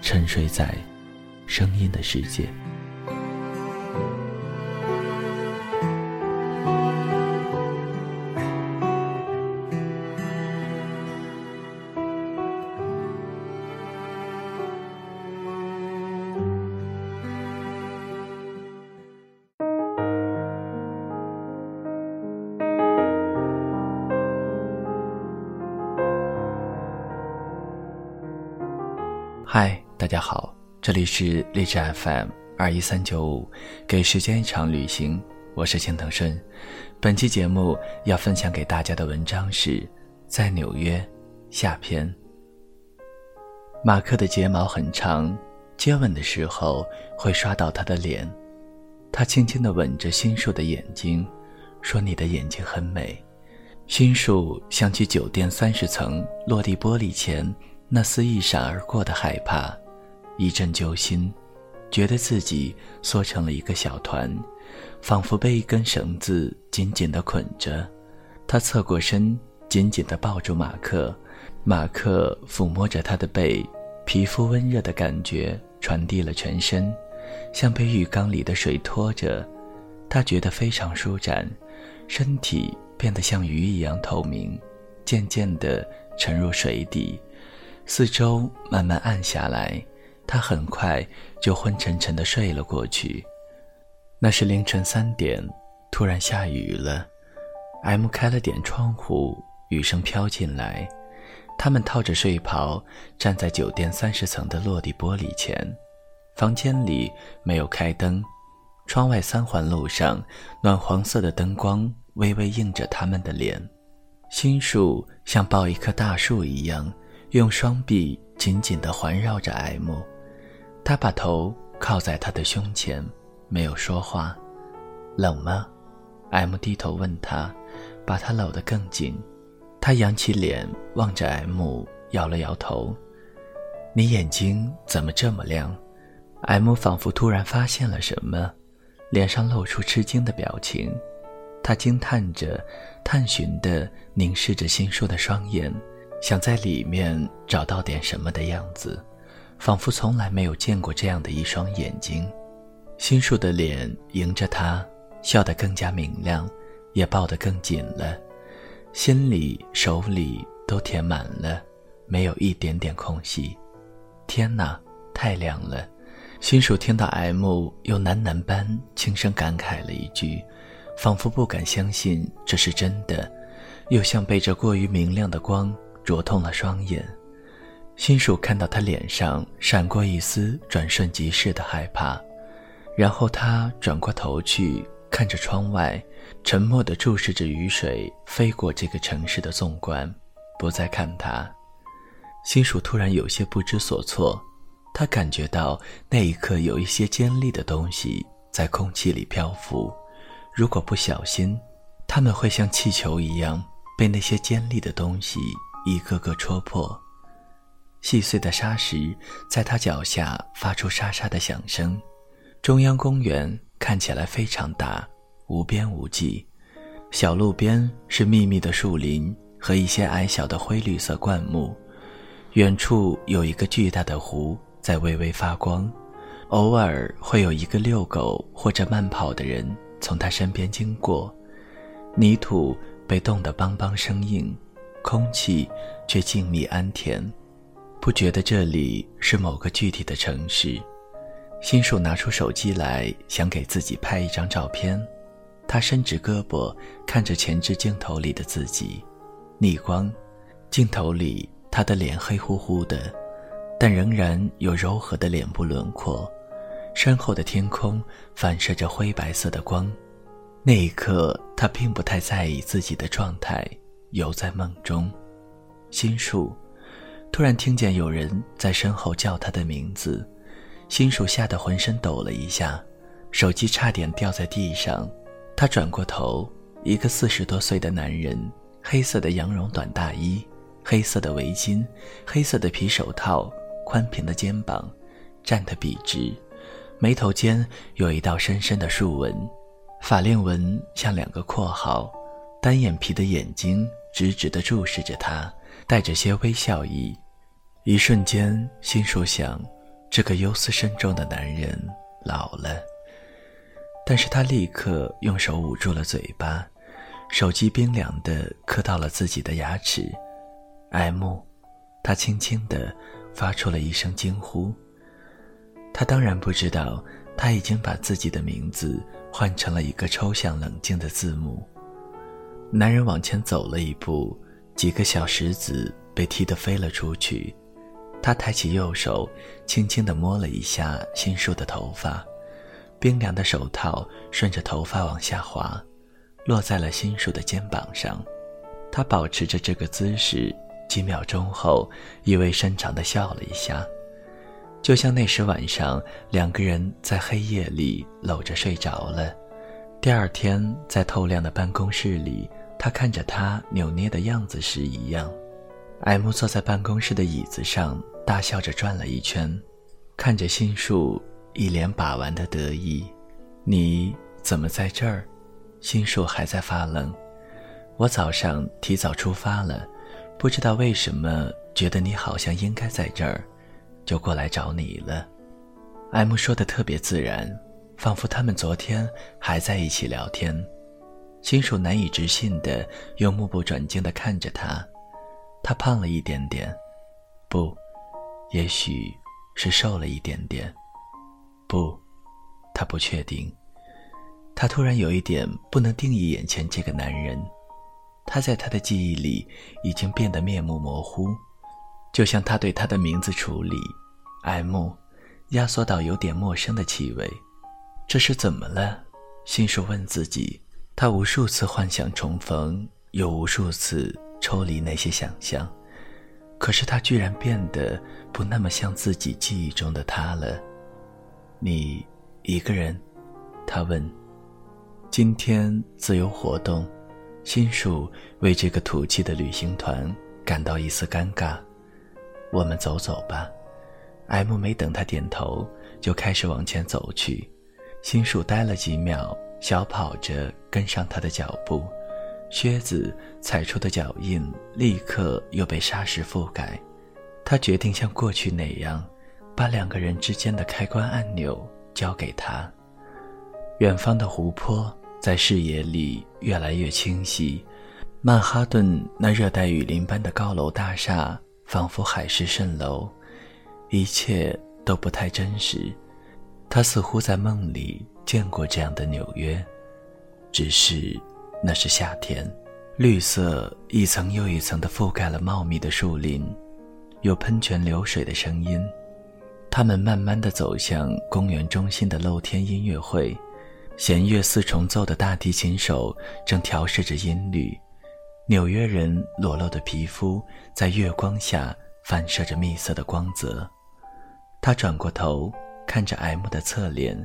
沉睡在声音的世界。大家好，这里是励志 FM 二一三九五，给时间一场旅行，我是青藤顺。本期节目要分享给大家的文章是在纽约下篇。马克的睫毛很长，接吻的时候会刷到他的脸。他轻轻地吻着新树的眼睛，说：“你的眼睛很美。”新树想起酒店三十层落地玻璃前那丝一闪而过的害怕。一阵揪心，觉得自己缩成了一个小团，仿佛被一根绳子紧紧地捆着。他侧过身，紧紧地抱住马克。马克抚摸着他的背，皮肤温热的感觉传递了全身，像被浴缸里的水拖着。他觉得非常舒展，身体变得像鱼一样透明，渐渐地沉入水底，四周慢慢暗下来。他很快就昏沉沉的睡了过去。那是凌晨三点，突然下雨了。M 开了点窗户，雨声飘进来。他们套着睡袍，站在酒店三十层的落地玻璃前。房间里没有开灯，窗外三环路上暖黄色的灯光微微映着他们的脸。新树像抱一棵大树一样，用双臂紧紧地环绕着 M。他把头靠在他的胸前，没有说话。冷吗？M 低头问他，把他搂得更紧。他扬起脸望着 M，摇了摇头。你眼睛怎么这么亮？M 仿佛突然发现了什么，脸上露出吃惊的表情。他惊叹着，探寻地凝视着新树的双眼，想在里面找到点什么的样子。仿佛从来没有见过这样的一双眼睛，新树的脸迎着他，笑得更加明亮，也抱得更紧了，心里、手里都填满了，没有一点点空隙。天哪，太亮了！新树听到 M 又喃喃般轻声感慨了一句，仿佛不敢相信这是真的，又像被这过于明亮的光灼痛了双眼。新树看到他脸上闪过一丝转瞬即逝的害怕，然后他转过头去看着窗外，沉默地注视着雨水飞过这个城市的纵观，不再看他。新树突然有些不知所措，他感觉到那一刻有一些尖利的东西在空气里漂浮，如果不小心，他们会像气球一样被那些尖利的东西一个个戳破。细碎的沙石在他脚下发出沙沙的响声。中央公园看起来非常大，无边无际。小路边是密密的树林和一些矮小的灰绿色灌木。远处有一个巨大的湖在微微发光，偶尔会有一个遛狗或者慢跑的人从他身边经过。泥土被冻得梆梆生硬，空气却静谧安恬。不觉得这里是某个具体的城市。心树拿出手机来，想给自己拍一张照片。他伸直胳膊，看着前置镜头里的自己，逆光，镜头里他的脸黑乎乎的，但仍然有柔和的脸部轮廓。身后的天空反射着灰白色的光。那一刻，他并不太在意自己的状态，游在梦中。心树，突然听见有人在身后叫他的名字。心树吓得浑身抖了一下，手机差点掉在地上。他转过头，一个四十多岁的男人，黑色的羊绒短大衣，黑色的围巾，黑色的皮手套，宽平的肩膀，站得笔直，眉头间有一道深深的竖纹，法令纹像两个括号，单眼皮的眼睛直直地注视着他，带着些微笑意。一瞬间，心说想。这个忧思深重的男人老了，但是他立刻用手捂住了嘴巴，手机冰凉的磕到了自己的牙齿。M，他轻轻的发出了一声惊呼。他当然不知道，他已经把自己的名字换成了一个抽象冷静的字母。男人往前走了一步，几个小石子被踢得飞了出去。他抬起右手，轻轻地摸了一下新树的头发，冰凉的手套顺着头发往下滑，落在了新树的肩膀上。他保持着这个姿势，几秒钟后，意味深长地笑了一下，就像那时晚上两个人在黑夜里搂着睡着了。第二天在透亮的办公室里，他看着他扭捏的样子时一样。M 坐在办公室的椅子上，大笑着转了一圈，看着心树，一脸把玩的得意。你怎么在这儿？心树还在发愣。我早上提早出发了，不知道为什么觉得你好像应该在这儿，就过来找你了。M 说的特别自然，仿佛他们昨天还在一起聊天。心树难以置信的又目不转睛的看着他。他胖了一点点，不，也许是瘦了一点点，不，他不确定。他突然有一点不能定义眼前这个男人，他在他的记忆里已经变得面目模糊，就像他对他的名字处理，M，压缩到有点陌生的气味。这是怎么了？心树问自己。他无数次幻想重逢，又无数次。抽离那些想象，可是他居然变得不那么像自己记忆中的他了。你一个人？他问。今天自由活动，心树为这个土气的旅行团感到一丝尴尬。我们走走吧。M 没等他点头，就开始往前走去。心树呆了几秒，小跑着跟上他的脚步。靴子踩出的脚印立刻又被沙石覆盖。他决定像过去那样，把两个人之间的开关按钮交给他。远方的湖泊在视野里越来越清晰，曼哈顿那热带雨林般的高楼大厦仿佛海市蜃楼，一切都不太真实。他似乎在梦里见过这样的纽约，只是。那是夏天，绿色一层又一层地覆盖了茂密的树林，有喷泉流水的声音。他们慢慢地走向公园中心的露天音乐会，弦乐四重奏的大提琴手正调试着音律。纽约人裸露的皮肤在月光下反射着蜜色的光泽。他转过头看着 M 的侧脸，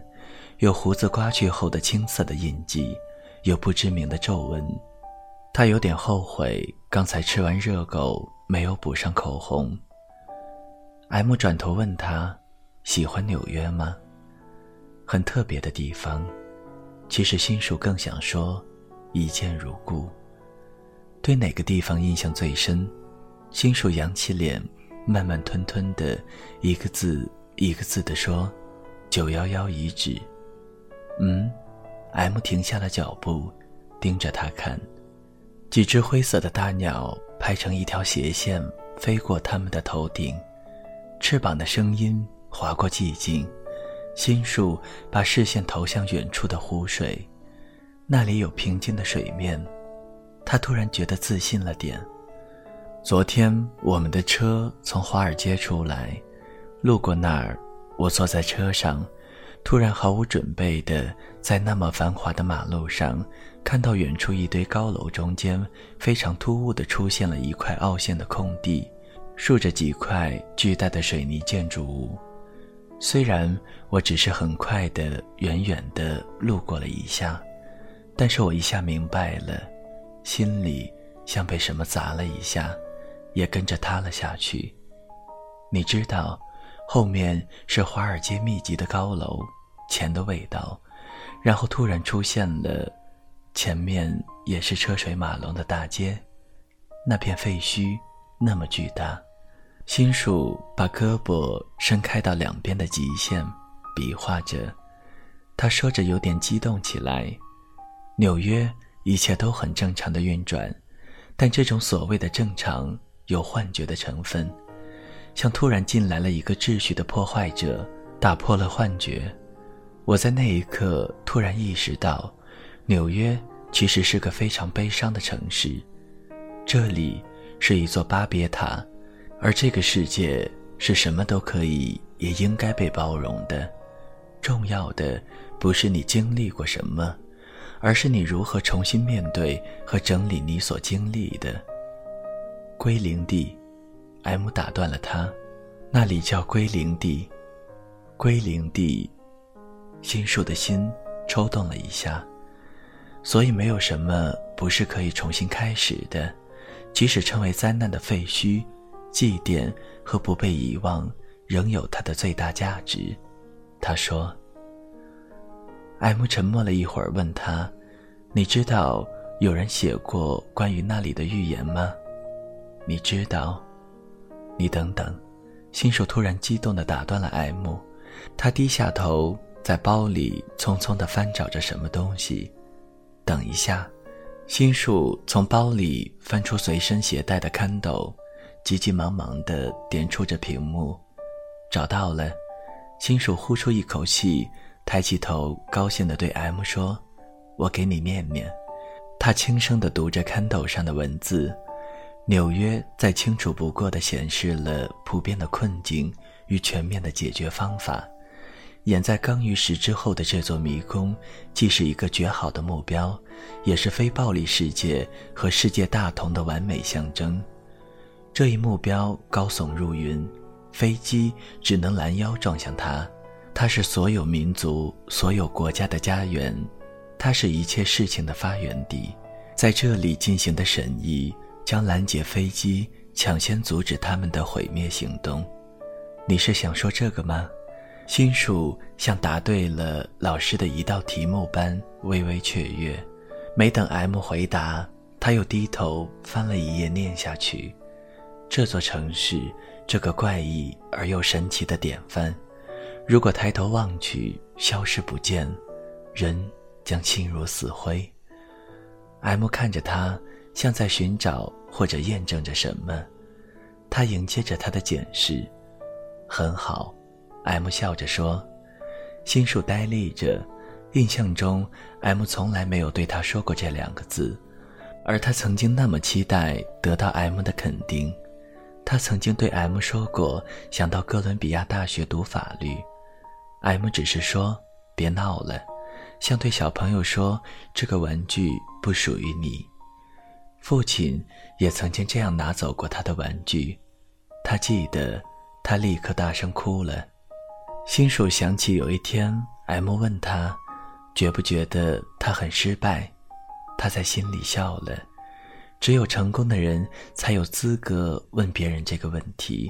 有胡子刮去后的青涩的印记。有不知名的皱纹，他有点后悔刚才吃完热狗没有补上口红。M 转头问他：“喜欢纽约吗？很特别的地方。”其实心树更想说：“一见如故。”对哪个地方印象最深？心树扬起脸，慢慢吞吞的，一个字一个字的说：“九幺幺遗址。”嗯。M 停下了脚步，盯着他看。几只灰色的大鸟排成一条斜线飞过他们的头顶，翅膀的声音划过寂静，心树把视线投向远处的湖水，那里有平静的水面。他突然觉得自信了点。昨天我们的车从华尔街出来，路过那儿，我坐在车上，突然毫无准备的在那么繁华的马路上，看到远处一堆高楼中间非常突兀的出现了一块凹陷的空地，竖着几块巨大的水泥建筑物。虽然我只是很快的远远的路过了一下，但是我一下明白了。心里像被什么砸了一下，也跟着塌了下去。你知道，后面是华尔街密集的高楼，钱的味道，然后突然出现了，前面也是车水马龙的大街，那片废墟那么巨大。心术把胳膊伸开到两边的极限，比划着，他说着有点激动起来。纽约。一切都很正常的运转，但这种所谓的正常有幻觉的成分，像突然进来了一个秩序的破坏者，打破了幻觉。我在那一刻突然意识到，纽约其实是个非常悲伤的城市，这里是一座巴别塔，而这个世界是什么都可以也应该被包容的。重要的不是你经历过什么。而是你如何重新面对和整理你所经历的。归零地，M 打断了他，那里叫归零地。归零地，心树的心抽动了一下。所以没有什么不是可以重新开始的，即使成为灾难的废墟，祭奠和不被遗忘，仍有它的最大价值。他说。M 沉默了一会儿，问他：“你知道有人写过关于那里的预言吗？你知道？你等等。”新手突然激动地打断了 M，他低下头，在包里匆匆地翻找着什么东西。等一下，新树从包里翻出随身携带的 Kindle，，急急忙忙地点出着屏幕，找到了。新树呼出一口气。抬起头，高兴地对 M 说：“我给你念念。”他轻声地读着 Kindle 上的文字。纽约再清楚不过地显示了普遍的困境与全面的解决方法。掩在刚玉石之后的这座迷宫，既是一个绝好的目标，也是非暴力世界和世界大同的完美象征。这一目标高耸入云，飞机只能拦腰撞向它。它是所有民族、所有国家的家园，它是一切事情的发源地。在这里进行的审议，将拦截飞机，抢先阻止他们的毁灭行动。你是想说这个吗？心树像答对了老师的一道题目般微微雀跃。没等 M 回答，他又低头翻了一页，念下去：这座城市，这个怪异而又神奇的典范。如果抬头望去，消失不见，人将心如死灰。M 看着他，像在寻找或者验证着什么。他迎接着他的检视，很好。M 笑着说。心树呆立着，印象中 M 从来没有对他说过这两个字，而他曾经那么期待得到 M 的肯定。他曾经对 M 说过，想到哥伦比亚大学读法律。M 只是说：“别闹了，像对小朋友说，这个玩具不属于你。”父亲也曾经这样拿走过他的玩具，他记得，他立刻大声哭了。新手想起有一天，M 问他，觉不觉得他很失败，他在心里笑了。只有成功的人才有资格问别人这个问题。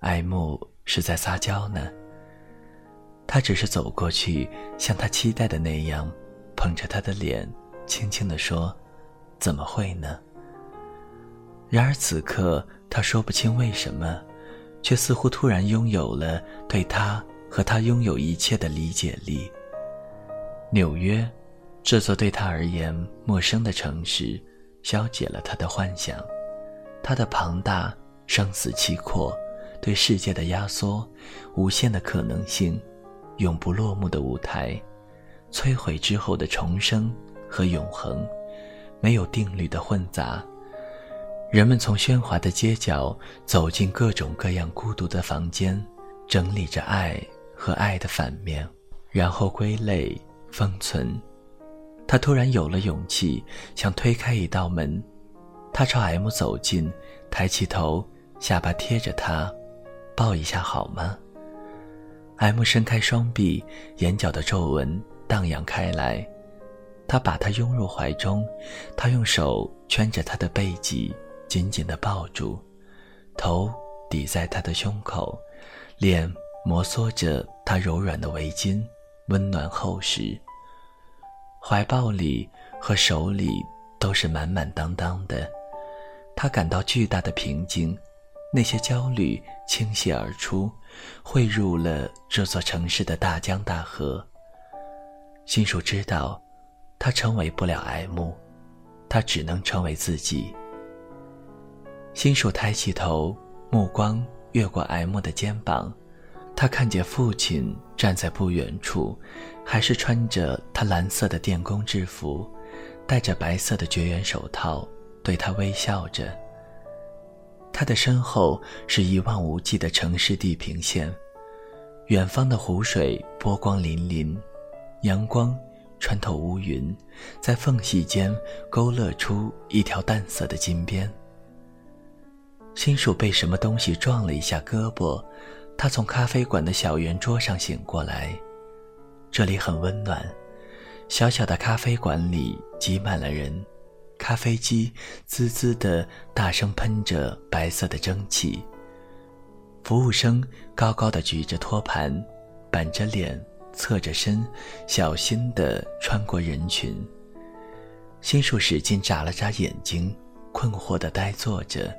M 是在撒娇呢。他只是走过去，像他期待的那样，捧着他的脸，轻轻地说：“怎么会呢？”然而此刻，他说不清为什么，却似乎突然拥有了对他和他拥有一切的理解力。纽约，这座对他而言陌生的城市，消解了他的幻想。它的庞大、生死契阔，对世界的压缩，无限的可能性，永不落幕的舞台，摧毁之后的重生和永恒，没有定律的混杂。人们从喧哗的街角走进各种各样孤独的房间，整理着爱和爱的反面，然后归类封存。他突然有了勇气，想推开一道门。他朝 M 走近，抬起头，下巴贴着他，抱一下好吗？M 伸开双臂，眼角的皱纹荡漾开来。他把她拥入怀中，他用手圈着她的背脊。紧紧地抱住，头抵在他的胸口，脸摩挲着他柔软的围巾，温暖厚实。怀抱里和手里都是满满当当的，他感到巨大的平静，那些焦虑倾泻而出，汇入了这座城市的大江大河。心树知道，他成为不了 M，他只能成为自己。新手抬起头，目光越过 M 的肩膀，他看见父亲站在不远处，还是穿着他蓝色的电工制服，戴着白色的绝缘手套，对他微笑着。他的身后是一望无际的城市地平线，远方的湖水波光粼粼，阳光穿透乌云，在缝隙间勾勒出一条淡色的金边。新树被什么东西撞了一下胳膊，他从咖啡馆的小圆桌上醒过来。这里很温暖，小小的咖啡馆里挤满了人，咖啡机滋滋的大声喷着白色的蒸汽。服务生高高的举着托盘，板着脸，侧着身，小心地穿过人群。新树使劲眨了眨眼睛，困惑地呆坐着。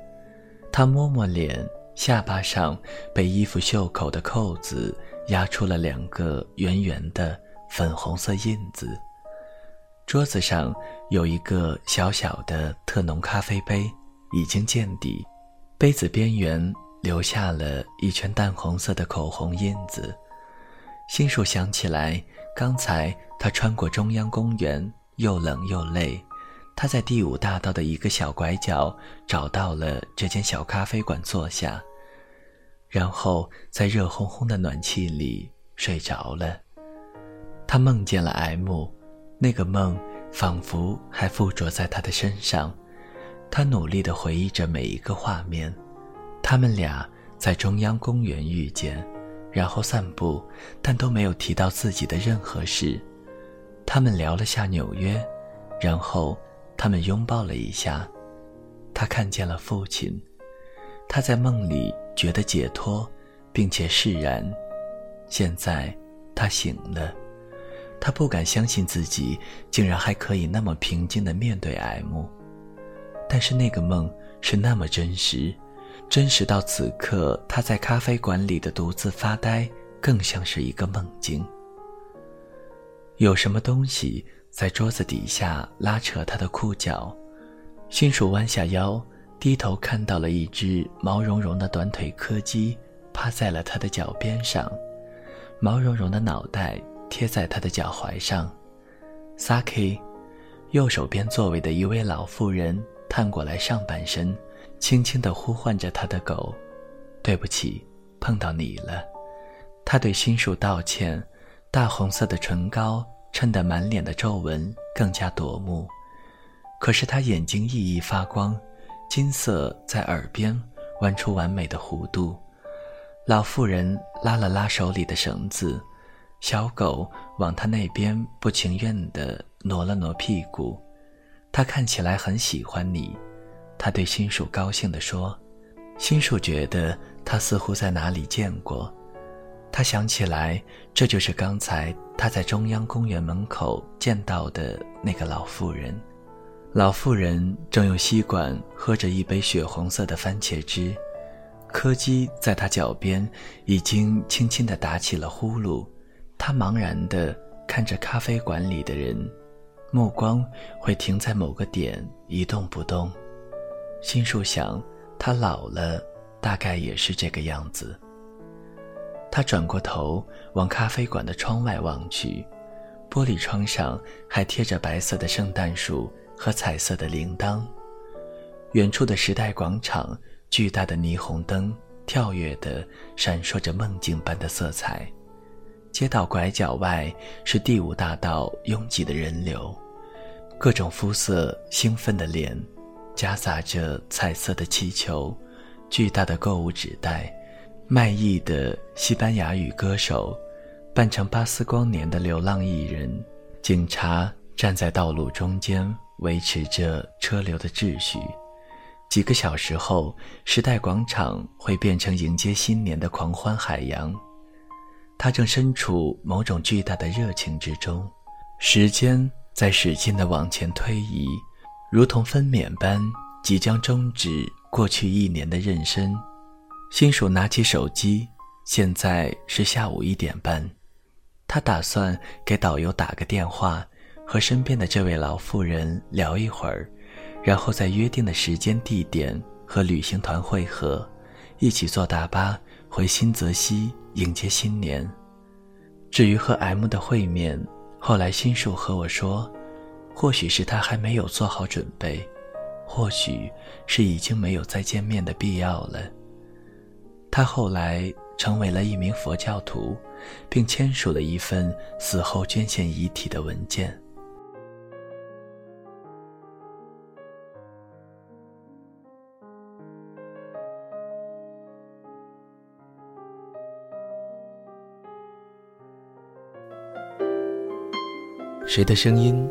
他摸摸脸，下巴上被衣服袖口的扣子压出了两个圆圆的粉红色印子。桌子上有一个小小的特浓咖啡杯，已经见底，杯子边缘留下了一圈淡红色的口红印子。新树想起来，刚才他穿过中央公园，又冷又累。他在第五大道的一个小拐角找到了这间小咖啡馆坐下，然后在热烘烘的暖气里睡着了。他梦见了 M，那个梦仿佛还附着在他的身上。他努力地回忆着每一个画面，他们俩在中央公园遇见，然后散步，但都没有提到自己的任何事。他们聊了下纽约，然后。他们拥抱了一下，他看见了父亲，他在梦里觉得解脱，并且释然。现在他醒了，他不敢相信自己竟然还可以那么平静地面对 M，但是那个梦是那么真实，真实到此刻他在咖啡馆里的独自发呆，更像是一个梦境。有什么东西？在桌子底下拉扯他的裤脚，新鼠弯下腰，低头看到了一只毛茸茸的短腿柯基趴在了他的脚边上，毛茸茸的脑袋贴在他的脚踝上。Saki，右手边座位的一位老妇人探过来上半身，轻轻地呼唤着他的狗：“对不起，碰到你了。”他对新鼠道歉，大红色的唇膏。衬得满脸的皱纹更加夺目，可是他眼睛熠熠发光，金色在耳边弯出完美的弧度。老妇人拉了拉手里的绳子，小狗往他那边不情愿地挪了挪屁股。他看起来很喜欢你，他对新树高兴地说。新树觉得他似乎在哪里见过。他想起来，这就是刚才他在中央公园门口见到的那个老妇人。老妇人正用吸管喝着一杯血红色的番茄汁，柯基在他脚边已经轻轻地打起了呼噜。他茫然地看着咖啡馆里的人，目光会停在某个点一动不动。心树想，他老了，大概也是这个样子。他转过头往咖啡馆的窗外望去，玻璃窗上还贴着白色的圣诞树和彩色的铃铛。远处的时代广场，巨大的霓虹灯跳跃的闪烁着梦境般的色彩。街道拐角外是第五大道拥挤的人流，各种肤色兴奋的脸，夹杂着彩色的气球，巨大的购物纸袋。卖艺的西班牙语歌手，扮成巴斯光年的流浪艺人，警察站在道路中间维持着车流的秩序。几个小时后，时代广场会变成迎接新年的狂欢海洋。他正身处某种巨大的热情之中，时间在使劲地往前推移，如同分娩般，即将终止过去一年的妊娠。新鼠拿起手机，现在是下午一点半。他打算给导游打个电话，和身边的这位老妇人聊一会儿，然后在约定的时间地点和旅行团会合，一起坐大巴回新泽西迎接新年。至于和 M 的会面，后来新树和我说，或许是他还没有做好准备，或许是已经没有再见面的必要了。他后来成为了一名佛教徒，并签署了一份死后捐献遗体的文件。谁的声音